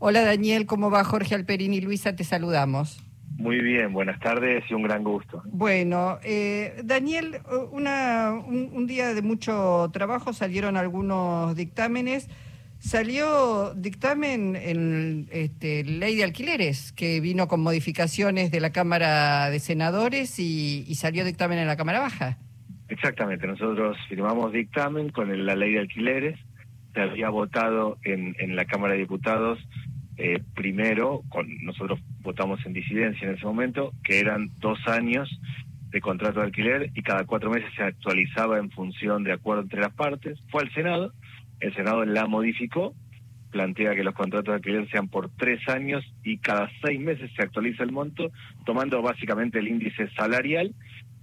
Hola Daniel, ¿cómo va Jorge Alperín y Luisa? Te saludamos. Muy bien, buenas tardes y un gran gusto. Bueno, eh, Daniel, una, un, día de mucho trabajo salieron algunos dictámenes. Salió dictamen en este, ley de alquileres, que vino con modificaciones de la Cámara de Senadores y, salió dictamen en la Cámara Baja. Exactamente, nosotros firmamos dictamen con la ley de alquileres, se había votado en, en la Cámara de Diputados eh, primero, con, nosotros votamos en disidencia en ese momento, que eran dos años de contrato de alquiler y cada cuatro meses se actualizaba en función de acuerdo entre las partes. Fue al Senado, el Senado la modificó, plantea que los contratos de alquiler sean por tres años y cada seis meses se actualiza el monto, tomando básicamente el índice salarial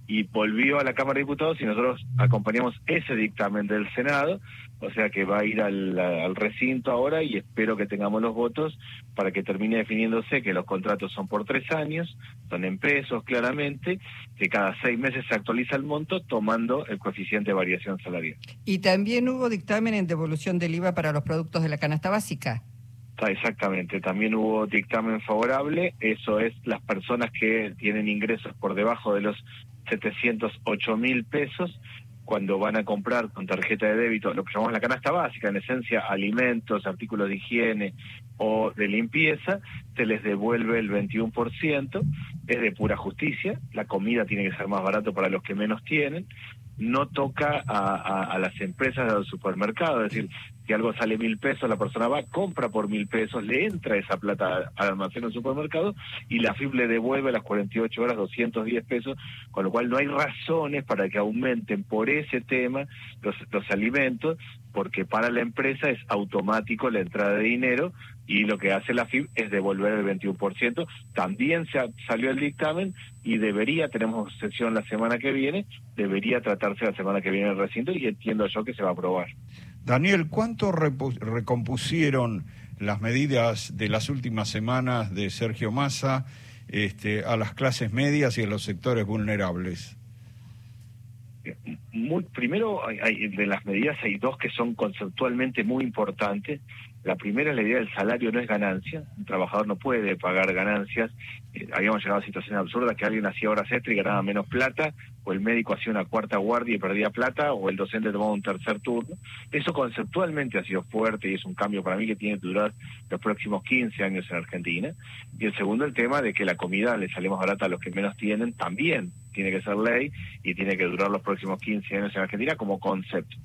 y volvió a la Cámara de Diputados y nosotros acompañamos ese dictamen del Senado, o sea que va a ir al, recinto ahora y espero que tengamos los votos para que termine definiéndose que los contratos son por tres años, son en pesos claramente, que cada seis meses se actualiza el monto tomando el coeficiente de variación salarial. Y también hubo dictamen en devolución del IVA para los productos de la canasta básica. Ah, exactamente, también hubo dictamen favorable, eso es las personas que tienen ingresos por debajo de los 708 mil pesos cuando van a comprar con tarjeta de débito lo que llamamos la canasta básica, en esencia alimentos, artículos de higiene o de limpieza, se les devuelve el 21%, es de pura justicia, la comida tiene que ser más barato para los que menos tienen, no toca a, las empresas de los supermercados, es decir, si algo sale mil pesos, la persona va, compra por mil pesos, le entra esa plata al almacén o supermercado y la FIB le devuelve a las 48 horas 210 pesos, con lo cual no hay razones para que aumenten por ese tema los, los alimentos, porque para la empresa es automático la entrada de dinero y lo que hace la FIB es devolver el 21%. También se salió el dictamen y debería, tenemos sesión la semana que viene, debería tratarse la semana que viene el recinto y entiendo yo que se va a aprobar. Daniel, ¿cuánto recompusieron las medidas de las últimas semanas de Sergio Massa este, a las clases medias y a los sectores vulnerables? Muy, primero, hay, de las medidas hay dos que son conceptualmente muy importantes. La primera es la idea del salario no es ganancia. Un trabajador no puede pagar ganancias. Eh, habíamos llegado a situaciones absurdas que alguien hacía horas extra y ganaba menos plata, o el médico hacía una cuarta guardia y perdía plata, o el docente tomaba un tercer turno. Eso conceptualmente ha sido fuerte y es un cambio para mí que tiene que durar los próximos 15 años en Argentina. Y el segundo, el tema de que la comida le sale más barata a los que menos tienen, también tiene que ser ley y tiene que durar los próximos 15 años en Argentina como concepto.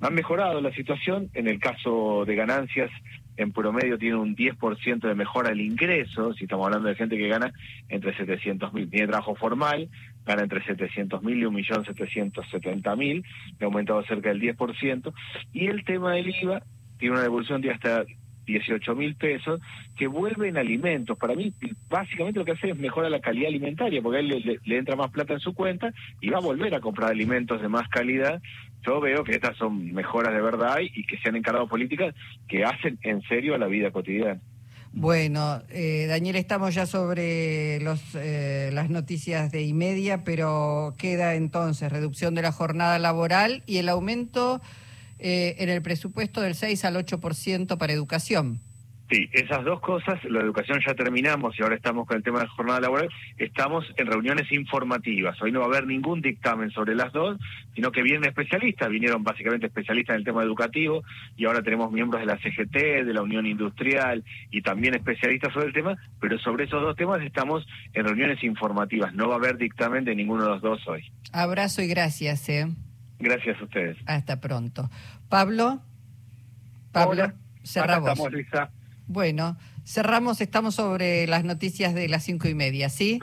Han mejorado la situación, en el caso de ganancias, en promedio tiene un 10% de mejora el ingreso, si estamos hablando de gente que gana entre 700 mil, tiene trabajo formal, gana entre 700 mil y 1.770.000, ha aumentado cerca del 10%, y el tema del IVA tiene una devolución de hasta 18 mil pesos, que vuelve en alimentos. Para mí, básicamente lo que hace es mejorar la calidad alimentaria, porque a él le, entra más plata en su cuenta y va a volver a comprar alimentos de más calidad. Yo veo que estas son mejoras de verdad y que se han encargado políticas que hacen en serio a la vida cotidiana. Bueno, eh, Daniel, estamos ya sobre los, eh, las noticias de y media, pero queda entonces reducción de la jornada laboral y el aumento eh, en el presupuesto del 6 al 8% para educación. Sí, esas dos cosas, la educación ya terminamos y ahora estamos con el tema de la jornada laboral, estamos en reuniones informativas. Hoy no va a haber ningún dictamen sobre las dos, sino que vienen especialistas, vinieron básicamente especialistas en el tema educativo y ahora tenemos miembros de la CGT, de la Unión Industrial y también especialistas sobre el tema, pero sobre esos dos temas estamos en reuniones informativas. No va a haber dictamen de ninguno de los dos hoy. Abrazo y gracias. ¿eh? Gracias a ustedes. Hasta pronto. Pablo. Pablo, cerramos. Bueno, cerramos, estamos sobre las noticias de las cinco y media, ¿sí?